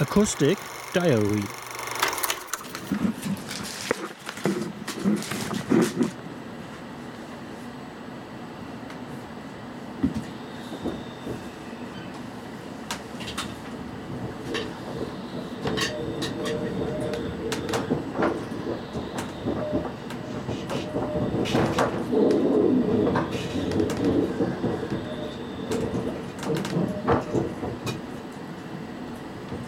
Acoustic Diary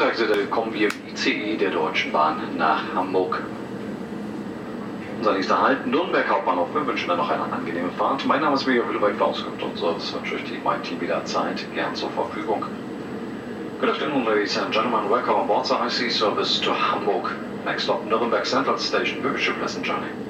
Tag, willkommen wir im ICE der Deutschen Bahn nach Hamburg. Unser nächster Halt Nürnberg Hauptbahnhof. Wir wünschen dann noch eine angenehme Fahrt. Mein Name ist Mirja Hüllebeck für Auskunft und Service wünsche ich mein Team wieder Zeit gern zur Verfügung. Good afternoon, ladies and gentlemen. Welcome on board the IC service to Hamburg. Next stop, Nuremberg Central Station. We wish you pleasant journey.